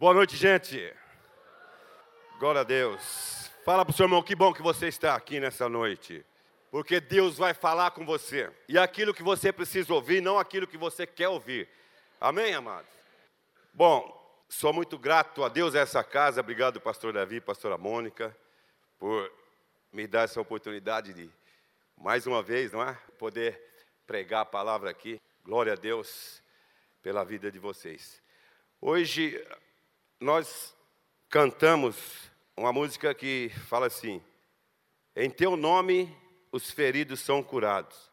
Boa noite, gente. Glória a Deus. Fala para o seu irmão, que bom que você está aqui nessa noite. Porque Deus vai falar com você. E aquilo que você precisa ouvir, não aquilo que você quer ouvir. Amém, amados? Bom, sou muito grato a Deus a essa casa. Obrigado, pastor Davi, pastora Mônica, por me dar essa oportunidade de, mais uma vez, não é? Poder pregar a palavra aqui. Glória a Deus pela vida de vocês. Hoje nós cantamos uma música que fala assim: Em teu nome os feridos são curados.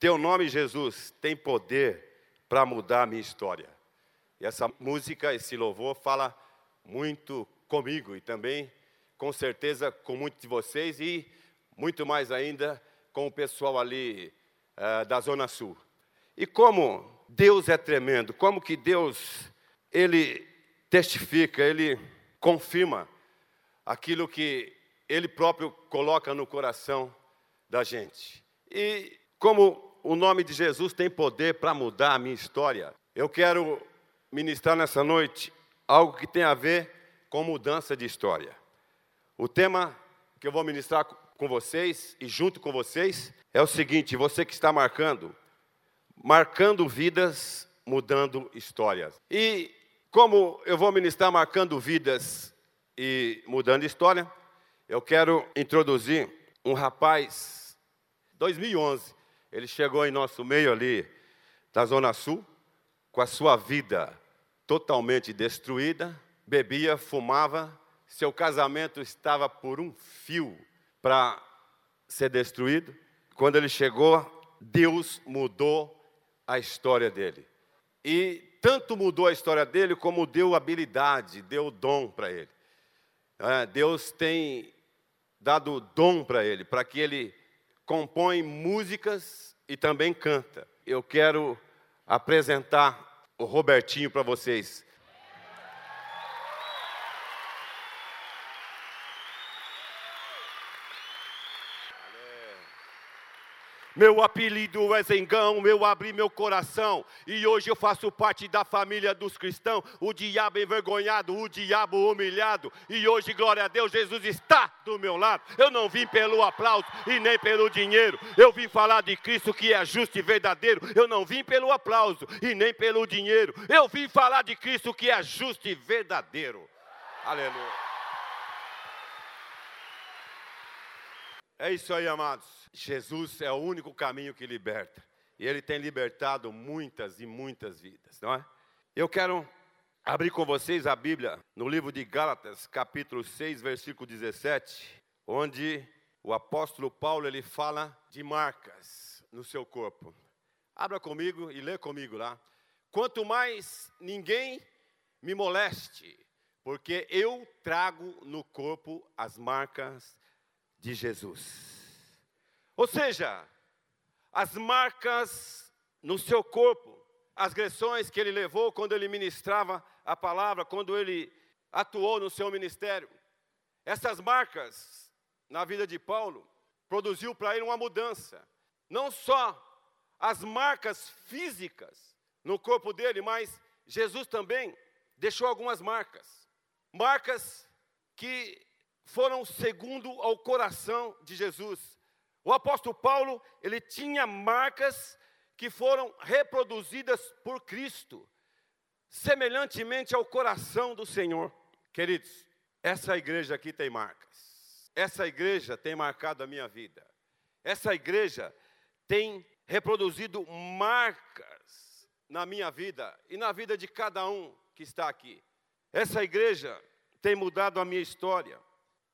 Teu nome, Jesus, tem poder para mudar a minha história. E essa música, esse louvor, fala muito comigo e também, com certeza, com muitos de vocês e muito mais ainda com o pessoal ali uh, da Zona Sul. E como Deus é tremendo, como que Deus, Ele testifica, ele confirma aquilo que ele próprio coloca no coração da gente. E como o nome de Jesus tem poder para mudar a minha história, eu quero ministrar nessa noite algo que tem a ver com mudança de história. O tema que eu vou ministrar com vocês e junto com vocês é o seguinte: você que está marcando, marcando vidas, mudando histórias. E como eu vou ministrar marcando vidas e mudando história, eu quero introduzir um rapaz, 2011, ele chegou em nosso meio ali, da Zona Sul, com a sua vida totalmente destruída, bebia, fumava, seu casamento estava por um fio para ser destruído. Quando ele chegou, Deus mudou a história dele. E tanto mudou a história dele, como deu habilidade, deu dom para ele. É, Deus tem dado dom para ele, para que ele compõe músicas e também canta. Eu quero apresentar o Robertinho para vocês. Meu apelido é Zengão, eu abri meu coração e hoje eu faço parte da família dos cristãos. O diabo envergonhado, o diabo humilhado e hoje, glória a Deus, Jesus está do meu lado. Eu não vim pelo aplauso e nem pelo dinheiro, eu vim falar de Cristo que é justo e verdadeiro. Eu não vim pelo aplauso e nem pelo dinheiro, eu vim falar de Cristo que é justo e verdadeiro. Aleluia. É isso aí, amados. Jesus é o único caminho que liberta. E ele tem libertado muitas e muitas vidas, não é? Eu quero abrir com vocês a Bíblia no livro de Gálatas, capítulo 6, versículo 17, onde o apóstolo Paulo ele fala de marcas no seu corpo. Abra comigo e lê comigo lá. Quanto mais ninguém me moleste, porque eu trago no corpo as marcas de Jesus. Ou seja, as marcas no seu corpo, as agressões que ele levou quando ele ministrava a palavra, quando ele atuou no seu ministério. Essas marcas na vida de Paulo produziu para ele uma mudança. Não só as marcas físicas no corpo dele, mas Jesus também deixou algumas marcas. Marcas que foram segundo ao coração de Jesus. O apóstolo Paulo, ele tinha marcas que foram reproduzidas por Cristo, semelhantemente ao coração do Senhor. Queridos, essa igreja aqui tem marcas. Essa igreja tem marcado a minha vida. Essa igreja tem reproduzido marcas na minha vida e na vida de cada um que está aqui. Essa igreja tem mudado a minha história.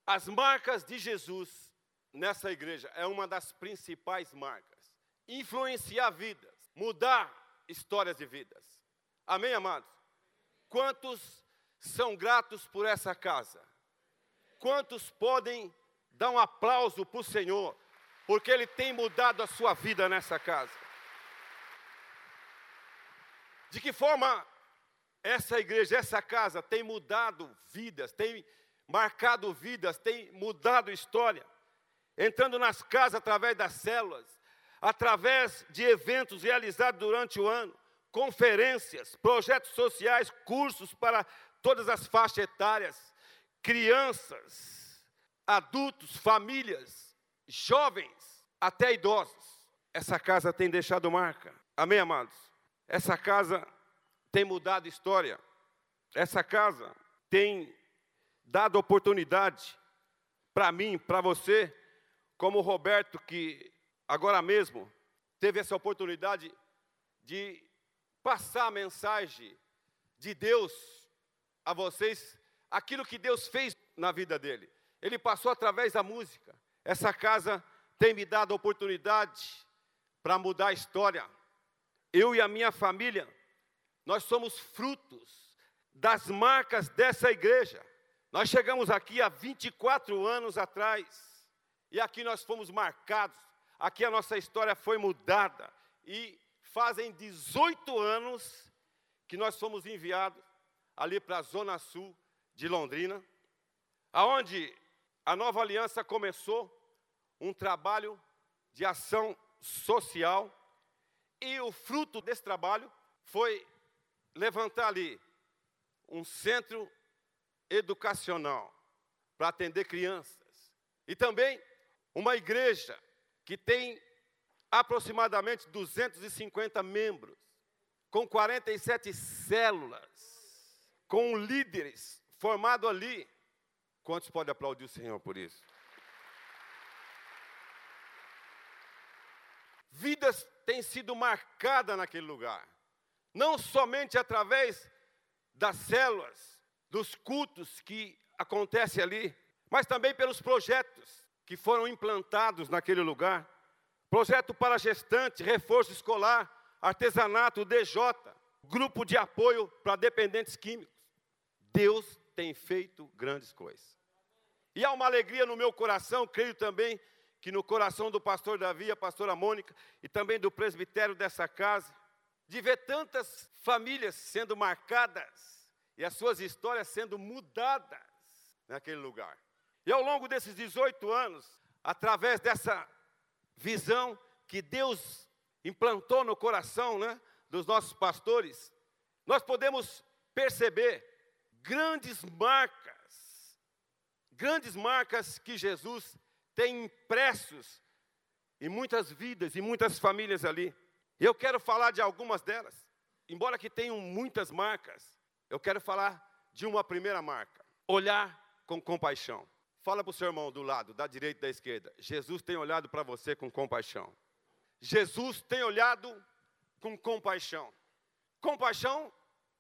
As marcas de Jesus nessa igreja é uma das principais marcas. Influenciar vidas, mudar histórias de vidas. Amém, amados? Quantos são gratos por essa casa? Quantos podem dar um aplauso para o Senhor, porque Ele tem mudado a sua vida nessa casa? De que forma essa igreja, essa casa tem mudado vidas, tem marcado vidas, tem mudado história? entrando nas casas através das células, através de eventos realizados durante o ano, conferências, projetos sociais, cursos para todas as faixas etárias, crianças, adultos, famílias, jovens, até idosos. Essa casa tem deixado marca. Amém, amados? Essa casa tem mudado história. Essa casa tem dado oportunidade para mim, para você, como o Roberto, que agora mesmo teve essa oportunidade de passar a mensagem de Deus a vocês, aquilo que Deus fez na vida dele. Ele passou através da música. Essa casa tem me dado oportunidade para mudar a história. Eu e a minha família, nós somos frutos das marcas dessa igreja. Nós chegamos aqui há 24 anos atrás, e aqui nós fomos marcados, aqui a nossa história foi mudada, e fazem 18 anos que nós fomos enviados ali para a zona sul de Londrina, aonde a nova aliança começou um trabalho de ação social, e o fruto desse trabalho foi levantar ali um centro educacional para atender crianças. E também uma igreja que tem aproximadamente 250 membros, com 47 células, com líderes formados ali. Quantos podem aplaudir o Senhor por isso? Vidas têm sido marcadas naquele lugar, não somente através das células, dos cultos que acontecem ali, mas também pelos projetos que foram implantados naquele lugar. Projeto para gestante, reforço escolar, artesanato, DJ, grupo de apoio para dependentes químicos. Deus tem feito grandes coisas. E há uma alegria no meu coração, creio também que no coração do pastor Davi, a pastora Mônica e também do presbitério dessa casa, de ver tantas famílias sendo marcadas e as suas histórias sendo mudadas naquele lugar. E ao longo desses 18 anos, através dessa visão que Deus implantou no coração né, dos nossos pastores, nós podemos perceber grandes marcas, grandes marcas que Jesus tem impressos em muitas vidas e muitas famílias ali. Eu quero falar de algumas delas, embora que tenham muitas marcas, eu quero falar de uma primeira marca: olhar com compaixão. Fala para o seu irmão do lado, da direita e da esquerda. Jesus tem olhado para você com compaixão. Jesus tem olhado com compaixão. Compaixão,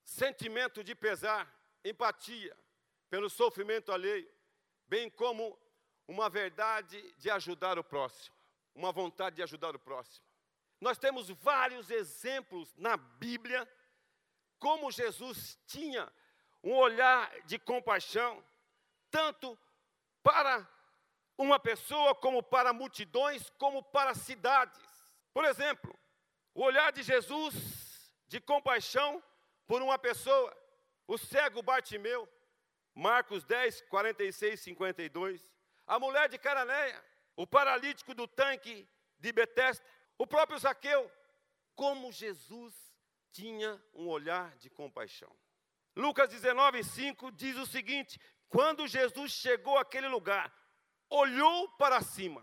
sentimento de pesar, empatia pelo sofrimento alheio, bem como uma verdade de ajudar o próximo, uma vontade de ajudar o próximo. Nós temos vários exemplos na Bíblia como Jesus tinha um olhar de compaixão, tanto para uma pessoa, como para multidões, como para cidades. Por exemplo, o olhar de Jesus de compaixão por uma pessoa, o cego Bartimeu, Marcos 10, 46, 52, a mulher de Cananéia, o paralítico do tanque de Betesda, o próprio Zaqueu, como Jesus tinha um olhar de compaixão. Lucas 19, 5 diz o seguinte: quando Jesus chegou àquele lugar, olhou para cima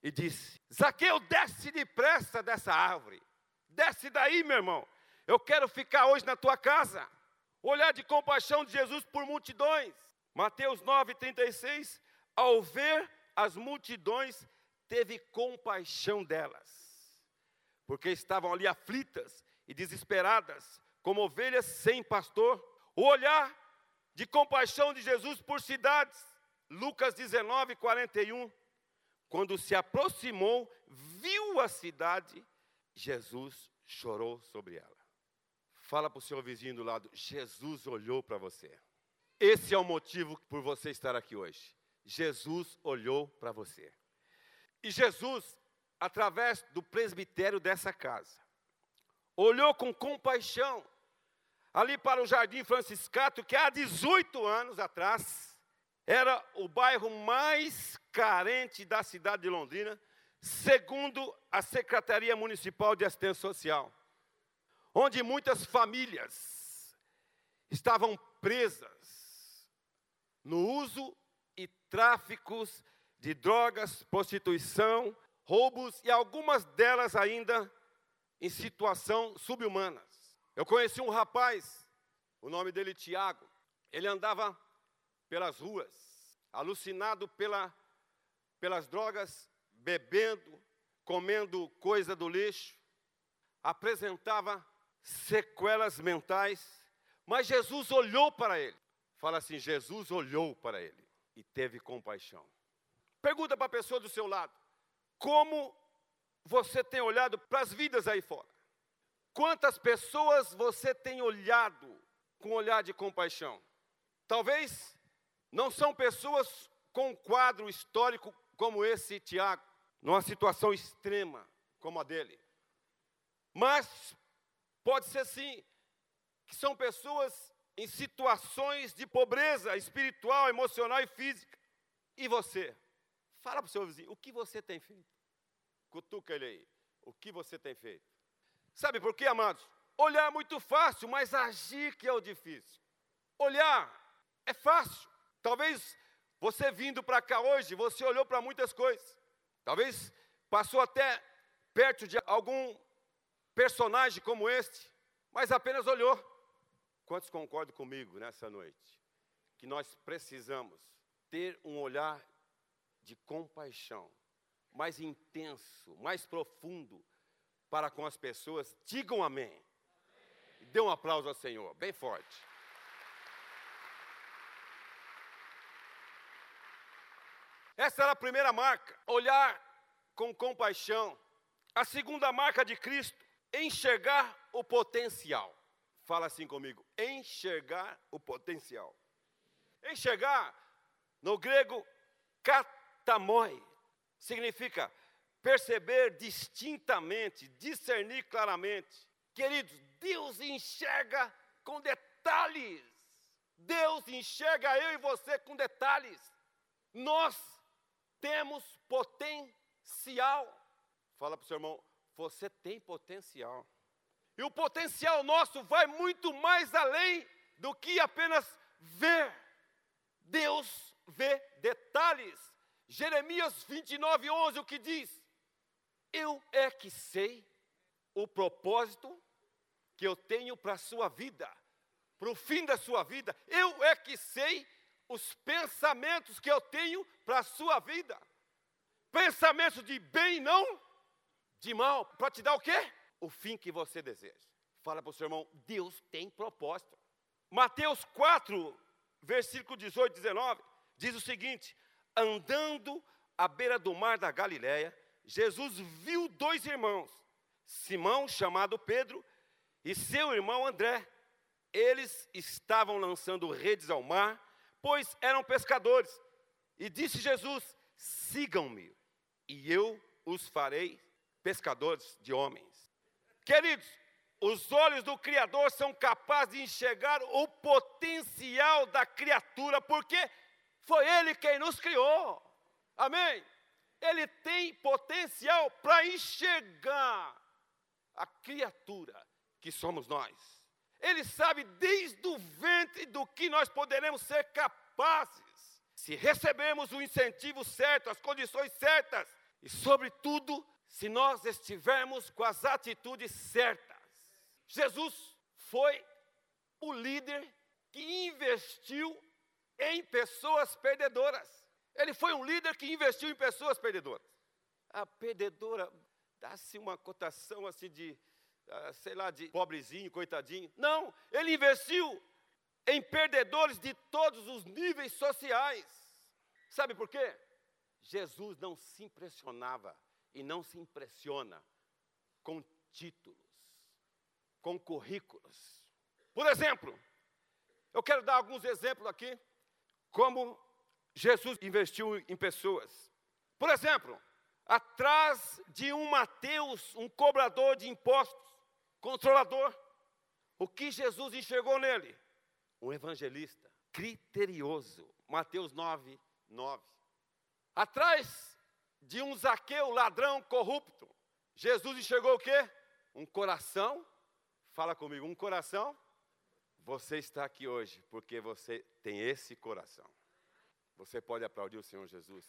e disse: Zaqueu, desce depressa dessa árvore, desce daí, meu irmão, eu quero ficar hoje na tua casa. Olhar de compaixão de Jesus por multidões. Mateus 9, 36, ao ver as multidões, teve compaixão delas, porque estavam ali aflitas e desesperadas, como ovelhas sem pastor. O olhar de compaixão de Jesus por cidades. Lucas 19, 41. Quando se aproximou, viu a cidade, Jesus chorou sobre ela. Fala para o seu vizinho do lado: Jesus olhou para você. Esse é o motivo por você estar aqui hoje. Jesus olhou para você. E Jesus, através do presbitério dessa casa, olhou com compaixão ali para o Jardim Franciscato, que há 18 anos atrás era o bairro mais carente da cidade de Londrina, segundo a Secretaria Municipal de Assistência Social, onde muitas famílias estavam presas no uso e tráficos de drogas, prostituição, roubos e algumas delas ainda em situação subhumanas. Eu conheci um rapaz, o nome dele Tiago. Ele andava pelas ruas, alucinado pela, pelas drogas, bebendo, comendo coisa do lixo, apresentava sequelas mentais, mas Jesus olhou para ele. Fala assim: Jesus olhou para ele e teve compaixão. Pergunta para a pessoa do seu lado: como você tem olhado para as vidas aí fora? Quantas pessoas você tem olhado com olhar de compaixão? Talvez não são pessoas com um quadro histórico como esse Tiago, numa situação extrema como a dele. Mas pode ser sim que são pessoas em situações de pobreza espiritual, emocional e física. E você? Fala para o seu vizinho, o que você tem feito? Cutuca ele aí. O que você tem feito? Sabe por quê, amados? Olhar é muito fácil, mas agir que é o difícil. Olhar é fácil. Talvez você vindo para cá hoje, você olhou para muitas coisas. Talvez passou até perto de algum personagem como este, mas apenas olhou. Quantos concordam comigo nessa noite? Que nós precisamos ter um olhar de compaixão mais intenso, mais profundo para com as pessoas. Digam amém. E dê um aplauso ao Senhor, bem forte. Essa era a primeira marca, olhar com compaixão. A segunda marca de Cristo, enxergar o potencial. Fala assim comigo, enxergar o potencial. Enxergar, no grego, katamoi, significa perceber distintamente, discernir claramente. Queridos, Deus enxerga com detalhes. Deus enxerga eu e você com detalhes. Nós temos potencial. Fala para o seu irmão, você tem potencial. E o potencial nosso vai muito mais além do que apenas ver. Deus vê detalhes. Jeremias 29, 11, o que diz? Eu é que sei o propósito que eu tenho para a sua vida, para o fim da sua vida. Eu é que sei os pensamentos que eu tenho para a sua vida. Pensamentos de bem, não de mal, para te dar o quê? O fim que você deseja. Fala para o seu irmão, Deus tem propósito. Mateus 4, versículo 18 e 19, diz o seguinte: Andando à beira do mar da Galiléia, Jesus viu dois irmãos, Simão, chamado Pedro, e seu irmão André. Eles estavam lançando redes ao mar pois eram pescadores. E disse Jesus: sigam-me, e eu os farei pescadores de homens. Queridos, os olhos do Criador são capazes de enxergar o potencial da criatura, porque foi Ele quem nos criou. Amém? Ele tem potencial para enxergar a criatura que somos nós. Ele sabe desde o ventre do que nós poderemos ser capazes, se recebemos o incentivo certo, as condições certas, e, sobretudo, se nós estivermos com as atitudes certas. Jesus foi o líder que investiu em pessoas perdedoras. Ele foi um líder que investiu em pessoas perdedoras. A perdedora dá-se uma cotação assim de ah, sei lá, de pobrezinho, coitadinho. Não, ele investiu em perdedores de todos os níveis sociais. Sabe por quê? Jesus não se impressionava e não se impressiona com títulos, com currículos. Por exemplo, eu quero dar alguns exemplos aqui, como Jesus investiu em pessoas. Por exemplo, atrás de um Mateus, um cobrador de impostos, controlador. O que Jesus enxergou nele? Um evangelista criterioso. Mateus 9, 9. Atrás de um Zaqueu, ladrão corrupto, Jesus enxergou o quê? Um coração, fala comigo, um coração Você está aqui hoje porque você tem esse coração. Você pode aplaudir o Senhor Jesus.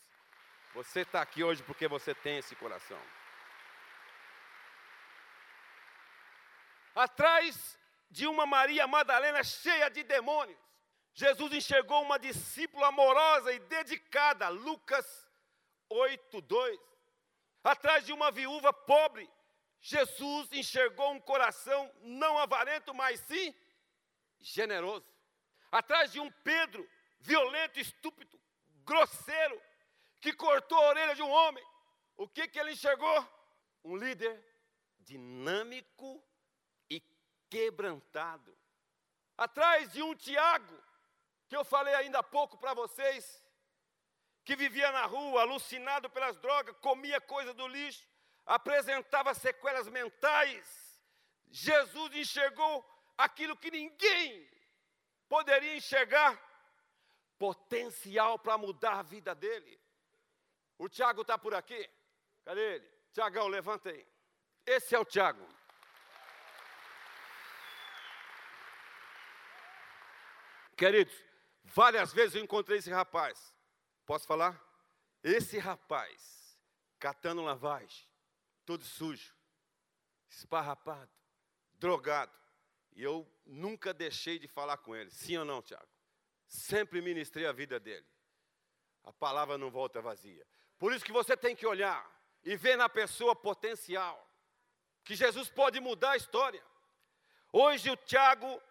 Você está aqui hoje porque você tem esse coração. Atrás de uma Maria Madalena cheia de demônios, Jesus enxergou uma discípula amorosa e dedicada, Lucas 8, 2. Atrás de uma viúva pobre, Jesus enxergou um coração não avarento, mas sim generoso. Atrás de um Pedro violento, estúpido, grosseiro, que cortou a orelha de um homem, o que, que ele enxergou? Um líder dinâmico e quebrantado. Atrás de um Tiago, que eu falei ainda há pouco para vocês, que vivia na rua, alucinado pelas drogas, comia coisa do lixo, apresentava sequelas mentais. Jesus enxergou aquilo que ninguém poderia enxergar potencial para mudar a vida dele. O Tiago está por aqui? Cadê ele? Tiagão, levanta aí. Esse é o Tiago. Queridos, várias vezes eu encontrei esse rapaz. Posso falar? Esse rapaz, catando lavagem, todo sujo, esparrapado, drogado. E eu nunca deixei de falar com ele. Sim ou não, Tiago? Sempre ministrei a vida dele. A palavra não volta vazia. Por isso que você tem que olhar e ver na pessoa potencial. Que Jesus pode mudar a história. Hoje o Tiago,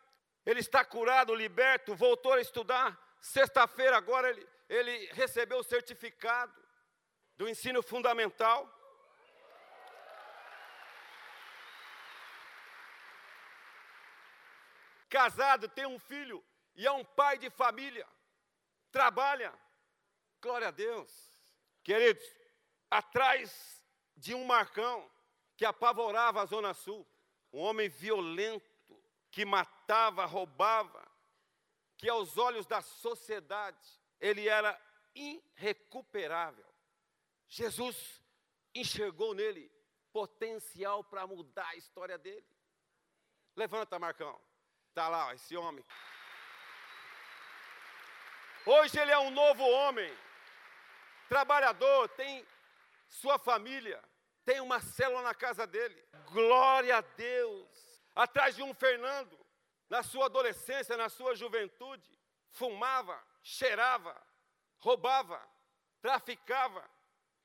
ele está curado, liberto, voltou a estudar. Sexta-feira agora ele, ele recebeu o certificado do ensino fundamental. Casado, tem um filho e é um pai de família. Trabalha. Glória a Deus. Queridos, atrás de um Marcão que apavorava a Zona Sul, um homem violento que matava, roubava, que aos olhos da sociedade ele era irrecuperável. Jesus enxergou nele potencial para mudar a história dele. Levanta, Marcão. Está lá, esse homem. Hoje ele é um novo homem, trabalhador, tem sua família, tem uma célula na casa dele. Glória a Deus. Atrás de um Fernando, na sua adolescência, na sua juventude, fumava, cheirava, roubava, traficava.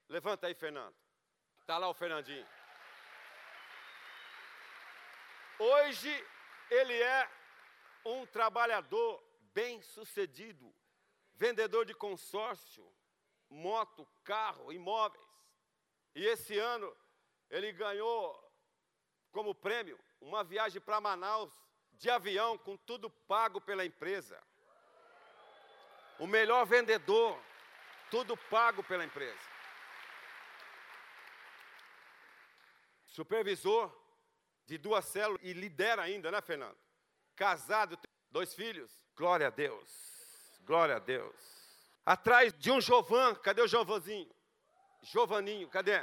Levanta aí, Fernando. Está lá o Fernandinho. Hoje ele é um trabalhador bem-sucedido, vendedor de consórcio, moto, carro, imóveis. E esse ano ele ganhou como prêmio uma viagem para Manaus de avião com tudo pago pela empresa. O melhor vendedor, tudo pago pela empresa. Supervisor de duas células e lidera ainda, né, Fernando? Casado, dois filhos. Glória a Deus. Glória a Deus. Atrás de um Jovan, cadê o Jovanzinho? Jovaninho, cadê?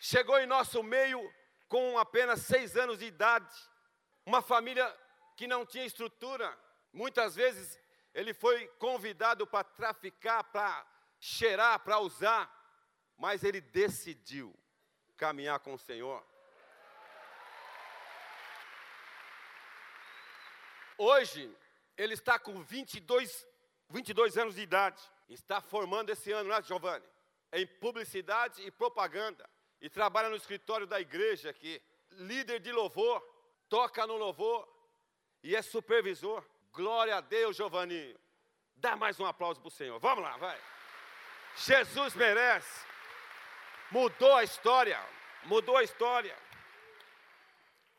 Chegou em nosso meio com apenas seis anos de idade, uma família que não tinha estrutura. Muitas vezes ele foi convidado para traficar, para cheirar, para usar, mas ele decidiu caminhar com o Senhor. Hoje, ele está com 22, 22 anos de idade. Está formando esse ano, né, Giovanni? Em publicidade e propaganda. E trabalha no escritório da igreja aqui. Líder de louvor. Toca no louvor. E é supervisor. Glória a Deus, Giovanni. Dá mais um aplauso para o Senhor. Vamos lá, vai. Jesus merece. Mudou a história. Mudou a história.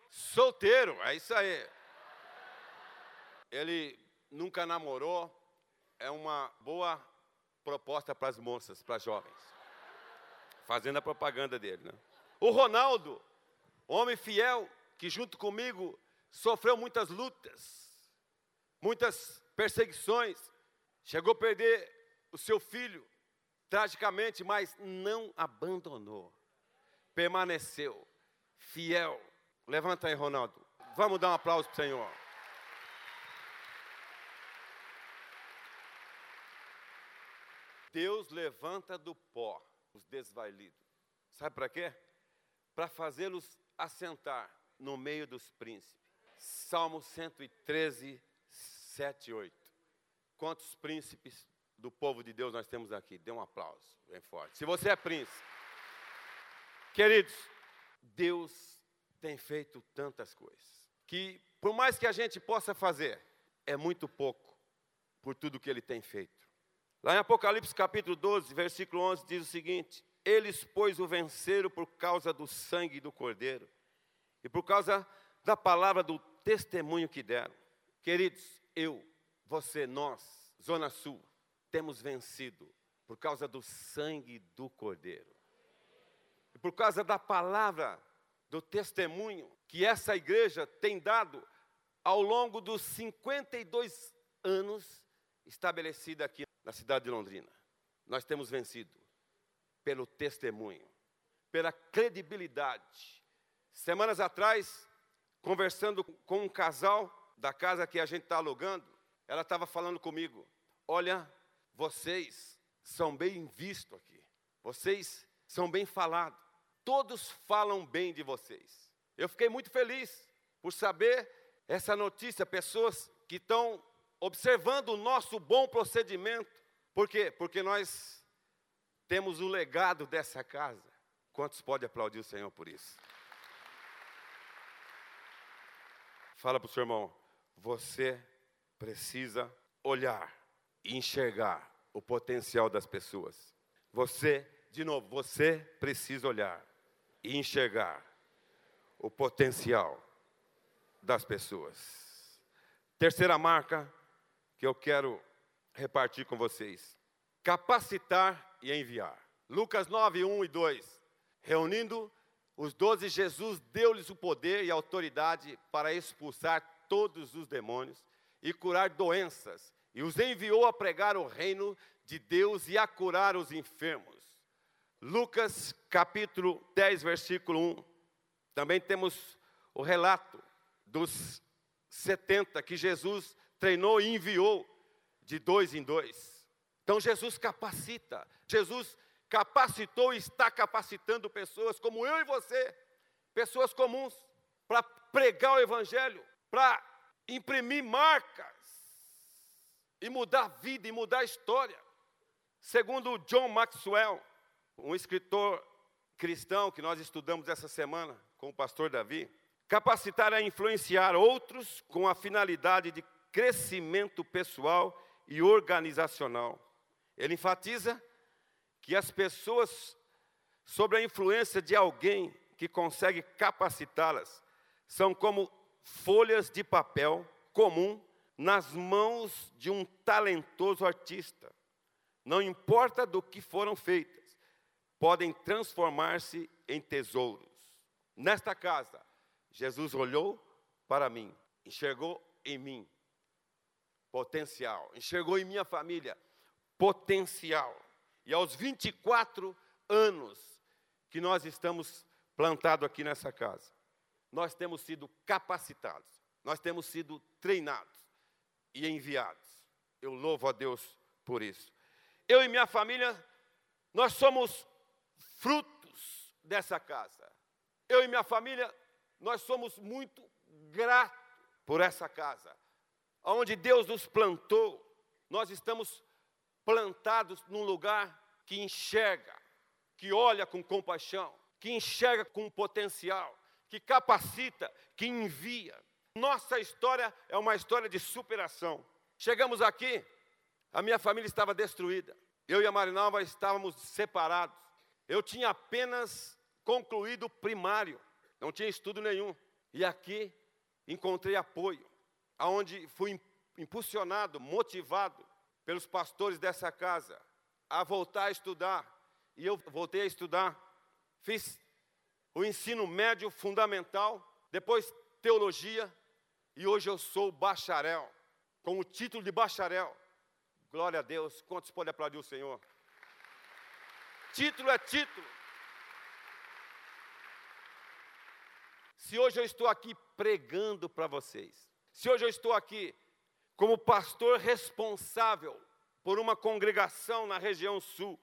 Solteiro, é isso aí ele nunca namorou, é uma boa proposta para as moças, para as jovens. Fazendo a propaganda dele, né? O Ronaldo, homem fiel, que junto comigo sofreu muitas lutas, muitas perseguições, chegou a perder o seu filho, tragicamente, mas não abandonou, permaneceu fiel. Levanta aí, Ronaldo. Vamos dar um aplauso para o Senhor. Deus levanta do pó os desvailidos. Sabe para quê? Para fazê-los assentar no meio dos príncipes. Salmo 113, 7 e 8. Quantos príncipes do povo de Deus nós temos aqui? Dê um aplauso bem forte. Se você é príncipe. Queridos, Deus tem feito tantas coisas que, por mais que a gente possa fazer, é muito pouco por tudo que ele tem feito. Lá em Apocalipse capítulo 12, versículo 11, diz o seguinte: Eles, pois, o venceram por causa do sangue do Cordeiro e por causa da palavra do testemunho que deram. Queridos, eu, você, nós, Zona Sul, temos vencido por causa do sangue do Cordeiro. E por causa da palavra, do testemunho que essa igreja tem dado ao longo dos 52 anos estabelecida aqui na cidade de Londrina. Nós temos vencido pelo testemunho, pela credibilidade. Semanas atrás, conversando com um casal da casa que a gente está alugando, ela estava falando comigo: Olha, vocês são bem vistos aqui, vocês são bem falados, todos falam bem de vocês. Eu fiquei muito feliz por saber essa notícia, pessoas que estão observando o nosso bom procedimento. Por quê? Porque nós temos o legado dessa casa. Quantos podem aplaudir o Senhor por isso? Fala para o seu irmão, você precisa olhar e enxergar o potencial das pessoas. Você, de novo, você precisa olhar e enxergar o potencial das pessoas. Terceira marca que eu quero repartir com vocês: capacitar e enviar. Lucas 9, 1 e 2. Reunindo os doze, Jesus deu-lhes o poder e autoridade para expulsar todos os demônios e curar doenças, e os enviou a pregar o reino de Deus e a curar os enfermos. Lucas capítulo 10, versículo 1. Também temos o relato dos 70 que Jesus treinou e enviou de dois em dois. Então Jesus capacita, Jesus capacitou e está capacitando pessoas como eu e você, pessoas comuns, para pregar o Evangelho, para imprimir marcas e mudar a vida e mudar a história. Segundo John Maxwell, um escritor cristão que nós estudamos essa semana com o pastor Davi, capacitar a influenciar outros com a finalidade de crescimento pessoal e organizacional. Ele enfatiza que as pessoas, sob a influência de alguém que consegue capacitá-las, são como folhas de papel comum nas mãos de um talentoso artista. Não importa do que foram feitas, podem transformar-se em tesouros. Nesta casa, Jesus olhou para mim, enxergou em mim potencial, enxergou em minha família potencial. E aos 24 anos que nós estamos plantados aqui nessa casa, nós temos sido capacitados, nós temos sido treinados e enviados. Eu louvo a Deus por isso. Eu e minha família, nós somos frutos dessa casa. Eu e minha família, nós somos muito gratos por essa casa. Onde Deus nos plantou, nós estamos plantados num lugar que enxerga, que olha com compaixão, que enxerga com potencial, que capacita, que envia. Nossa história é uma história de superação. Chegamos aqui, a minha família estava destruída. Eu e a Marinalva estávamos separados. Eu tinha apenas concluído o primário, não tinha estudo nenhum. E aqui encontrei apoio, aonde fui impulsionado, motivado pelos pastores dessa casa a voltar a estudar. E eu voltei a estudar. Fiz o ensino médio fundamental, depois teologia, e hoje eu sou bacharel, com o título de bacharel. Glória a Deus. Quantos podem aplaudir o Senhor? Título é título. Se hoje eu estou aqui pregando para vocês, se hoje eu estou aqui como pastor responsável por uma congregação na região sul,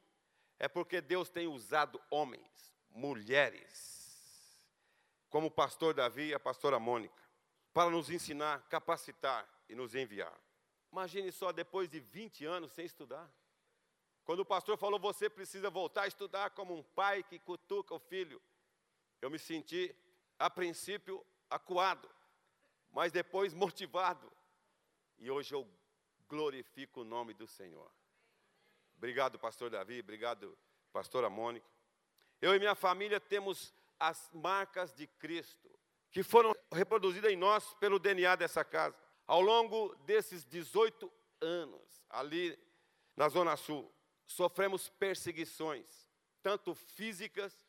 é porque Deus tem usado homens, mulheres, como o pastor Davi e a pastora Mônica, para nos ensinar, capacitar e nos enviar. Imagine só, depois de 20 anos sem estudar. Quando o pastor falou, você precisa voltar a estudar como um pai que cutuca o filho, eu me senti, a princípio, acuado, mas depois motivado. E hoje eu glorifico o nome do Senhor. Obrigado, pastor Davi, obrigado, pastora Mônica. Eu e minha família temos as marcas de Cristo, que foram reproduzidas em nós pelo DNA dessa casa. Ao longo desses 18 anos, ali na Zona Sul, sofremos perseguições, tanto físicas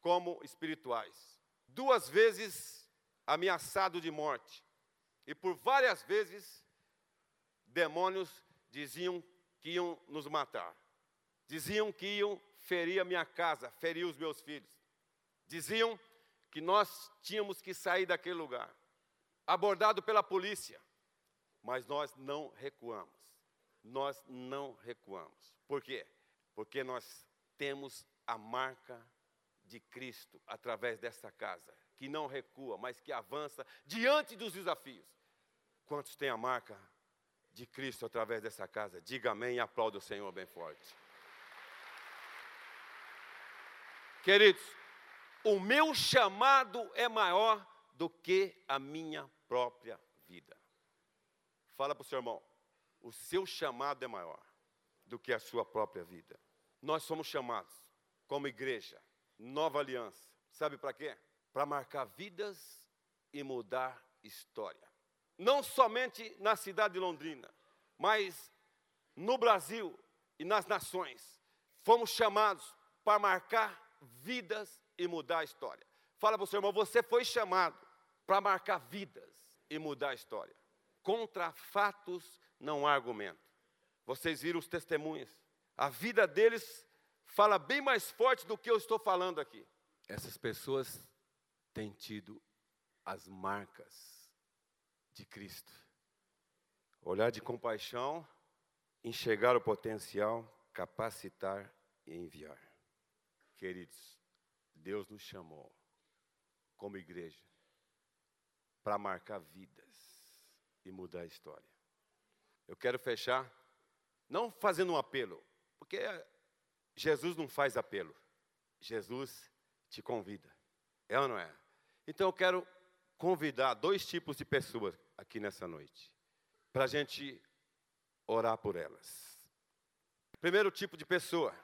como espirituais. Duas vezes ameaçado de morte, e por várias vezes demônios diziam que iam nos matar. Diziam que iam ferir a minha casa, ferir os meus filhos. Diziam que nós tínhamos que sair daquele lugar. Abordado pela polícia. Mas nós não recuamos. Nós não recuamos. Por quê? Porque nós temos a marca de Cristo através dessa casa, que não recua, mas que avança diante dos desafios. Quantos têm a marca de Cristo através dessa casa? Diga amém e aplauda o Senhor bem forte. Queridos, o meu chamado é maior do que a minha própria vida. Fala para o seu irmão, o seu chamado é maior do que a sua própria vida. Nós somos chamados, como igreja, nova aliança. Sabe para quê? Para marcar vidas e mudar história. Não somente na cidade de Londrina, mas no Brasil e nas nações. Fomos chamados para marcar vidas e mudar a história. Fala para o seu irmão, você foi chamado para marcar vidas e mudar a história. Contra fatos não há argumento. Vocês viram os testemunhos. A vida deles fala bem mais forte do que eu estou falando aqui. Essas pessoas têm tido as marcas de Cristo. Olhar de compaixão, enxergar o potencial, capacitar e enviar. Queridos, Deus nos chamou como igreja para marcar vidas e mudar a história. Eu quero fechar não fazendo um apelo, porque Jesus não faz apelo. Jesus te convida. É ou não é? Então eu quero convidar dois tipos de pessoas aqui nessa noite, para a gente orar por elas. Primeiro tipo de pessoa,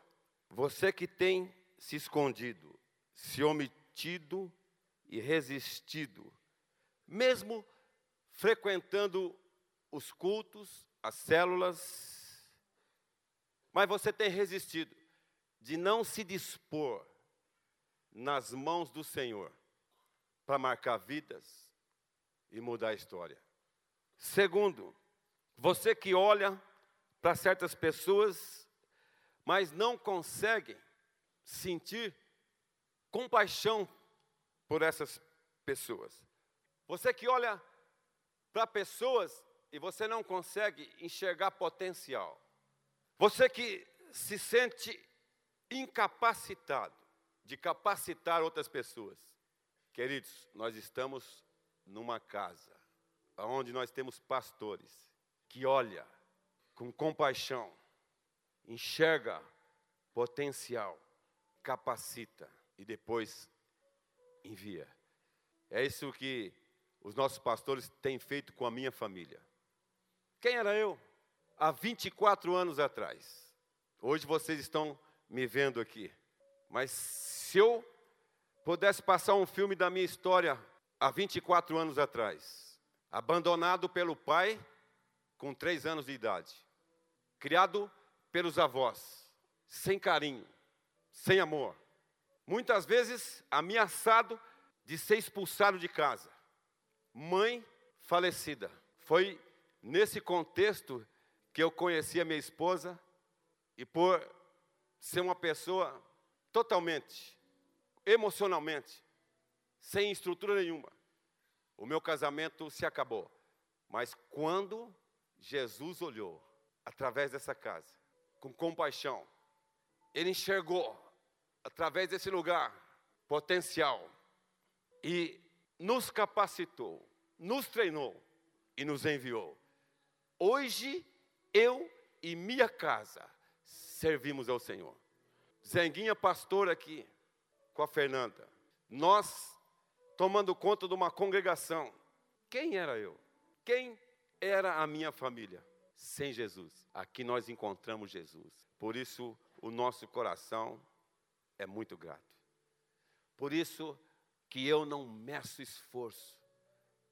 você que tem se escondido, se omitido e resistido, mesmo frequentando os cultos, as células, mas você tem resistido de não se dispor nas mãos do Senhor para marcar vidas e mudar a história. Segundo, você que olha para certas pessoas, mas não consegue sentir compaixão por essas pessoas. Você que olha para pessoas e você não consegue enxergar potencial. Você que se sente incapacitado de capacitar outras pessoas. Queridos, nós estamos numa casa onde nós temos pastores que olha com compaixão, enxerga potencial, capacita e depois envia. É isso que os nossos pastores têm feito com a minha família. Quem era eu? Há 24 anos atrás. Hoje vocês estão me vendo aqui. Mas se eu pudesse passar um filme da minha história há 24 anos atrás, abandonado pelo pai com 3 anos de idade, criado pelos avós, sem carinho, sem amor, muitas vezes ameaçado de ser expulsado de casa, mãe falecida. Foi nesse contexto que eu conheci a minha esposa e por ser uma pessoa totalmente, emocionalmente, sem estrutura nenhuma, o meu casamento se acabou. Mas quando Jesus olhou através dessa casa, com compaixão. Ele enxergou, através desse lugar, potencial e nos capacitou, nos treinou e nos enviou. Hoje, eu e minha casa servimos ao Senhor. Zenguinha, pastor aqui, com a Fernanda. Nós tomando conta de uma congregação. Quem era eu? Quem era a minha família? Sem Jesus. Aqui nós encontramos Jesus. Por isso, o nosso coração é muito grato. Por isso que eu não meço esforço.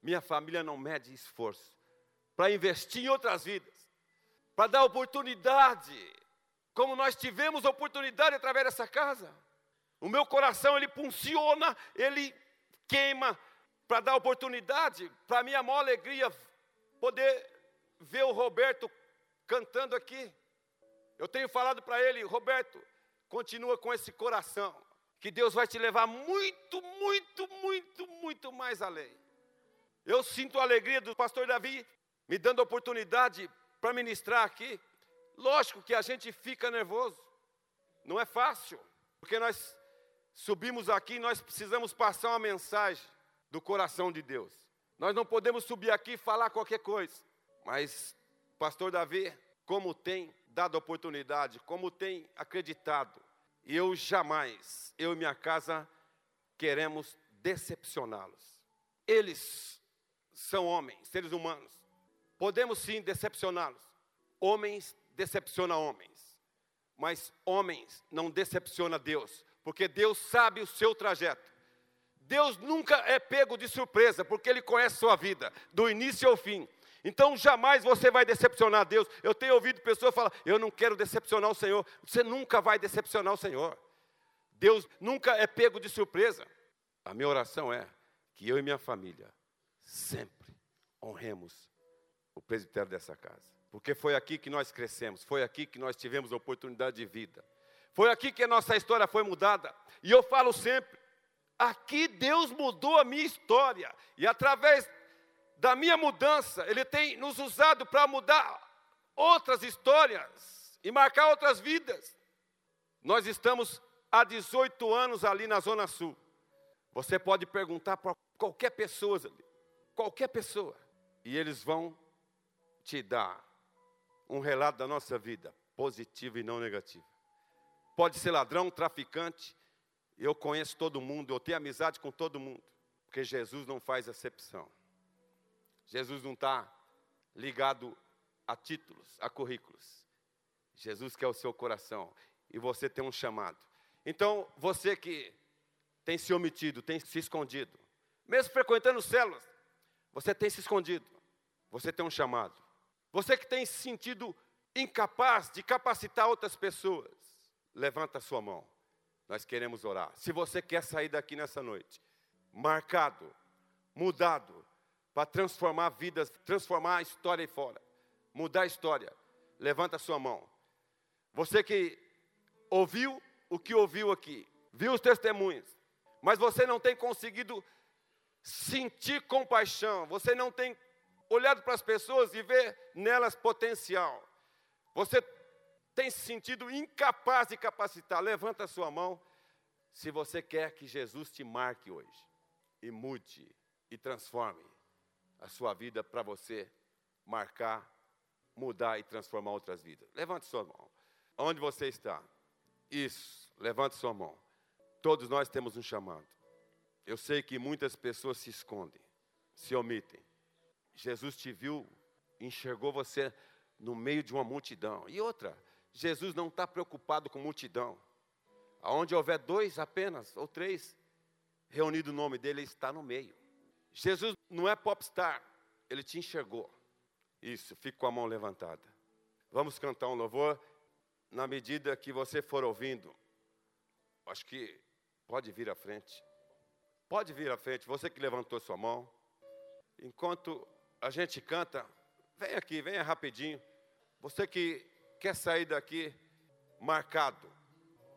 Minha família não mede esforço para investir em outras vidas, para dar oportunidade, como nós tivemos oportunidade através dessa casa. O meu coração ele funciona, ele queima para dar oportunidade, para minha maior alegria poder ver o Roberto cantando aqui. Eu tenho falado para ele, Roberto, continua com esse coração, que Deus vai te levar muito, muito, muito, muito mais além. Eu sinto a alegria do pastor Davi me dando oportunidade para ministrar aqui. Lógico que a gente fica nervoso, não é fácil, porque nós subimos aqui, nós precisamos passar uma mensagem do coração de Deus. Nós não podemos subir aqui e falar qualquer coisa. Mas, pastor Davi, como tem dado oportunidade, como tem acreditado, eu jamais, eu e minha casa, queremos decepcioná-los. Eles são homens, seres humanos. Podemos sim decepcioná-los. Homens decepcionam homens. Mas homens não decepciona Deus porque Deus sabe o seu trajeto. Deus nunca é pego de surpresa, porque Ele conhece sua vida, do início ao fim. Então jamais você vai decepcionar Deus. Eu tenho ouvido pessoas falar: Eu não quero decepcionar o Senhor. Você nunca vai decepcionar o Senhor. Deus nunca é pego de surpresa. A minha oração é que eu e minha família sempre honremos o presbitério dessa casa. Porque foi aqui que nós crescemos, foi aqui que nós tivemos oportunidade de vida. Foi aqui que a nossa história foi mudada. E eu falo sempre: aqui Deus mudou a minha história. E através da minha mudança, Ele tem nos usado para mudar outras histórias e marcar outras vidas. Nós estamos há 18 anos ali na Zona Sul. Você pode perguntar para qualquer pessoa ali, qualquer pessoa, e eles vão te dar um relato da nossa vida, positivo e não negativo pode ser ladrão, traficante. Eu conheço todo mundo, eu tenho amizade com todo mundo, porque Jesus não faz acepção. Jesus não está ligado a títulos, a currículos. Jesus quer o seu coração e você tem um chamado. Então, você que tem se omitido, tem se escondido, mesmo frequentando células, você tem se escondido, você tem um chamado. Você que tem se sentido incapaz de capacitar outras pessoas, levanta a sua mão. Nós queremos orar. Se você quer sair daqui nessa noite, marcado, mudado, para transformar vidas, transformar a história aí fora, mudar a história, levanta a sua mão. Você que ouviu o que ouviu aqui, viu os testemunhos, mas você não tem conseguido sentir compaixão, você não tem olhado para as pessoas e ver nelas potencial. Você tem se sentido incapaz de capacitar, levanta a sua mão se você quer que Jesus te marque hoje e mude e transforme a sua vida para você marcar, mudar e transformar outras vidas. Levante sua mão. Onde você está? Isso, levante sua mão. Todos nós temos um chamado. Eu sei que muitas pessoas se escondem, se omitem. Jesus te viu, enxergou você no meio de uma multidão. E outra, Jesus não está preocupado com multidão. Aonde houver dois apenas, ou três, reunido o nome dele, ele está no meio. Jesus não é popstar, ele te enxergou. Isso, fique com a mão levantada. Vamos cantar um louvor. Na medida que você for ouvindo, acho que pode vir à frente. Pode vir à frente, você que levantou sua mão. Enquanto a gente canta, vem aqui, venha rapidinho. Você que quer sair daqui marcado,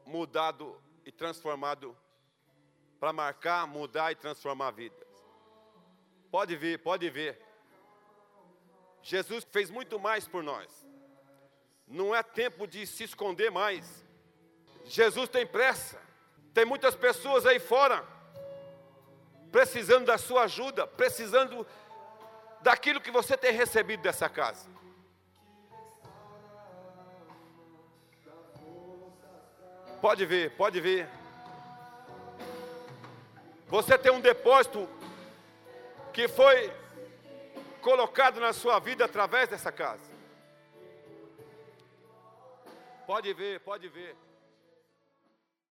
mudado e transformado para marcar, mudar e transformar vidas. Pode vir, pode ver. Jesus fez muito mais por nós. Não é tempo de se esconder mais. Jesus tem pressa. Tem muitas pessoas aí fora precisando da sua ajuda, precisando daquilo que você tem recebido dessa casa. Pode ver, pode ver. Você tem um depósito que foi colocado na sua vida através dessa casa. Pode ver, pode ver.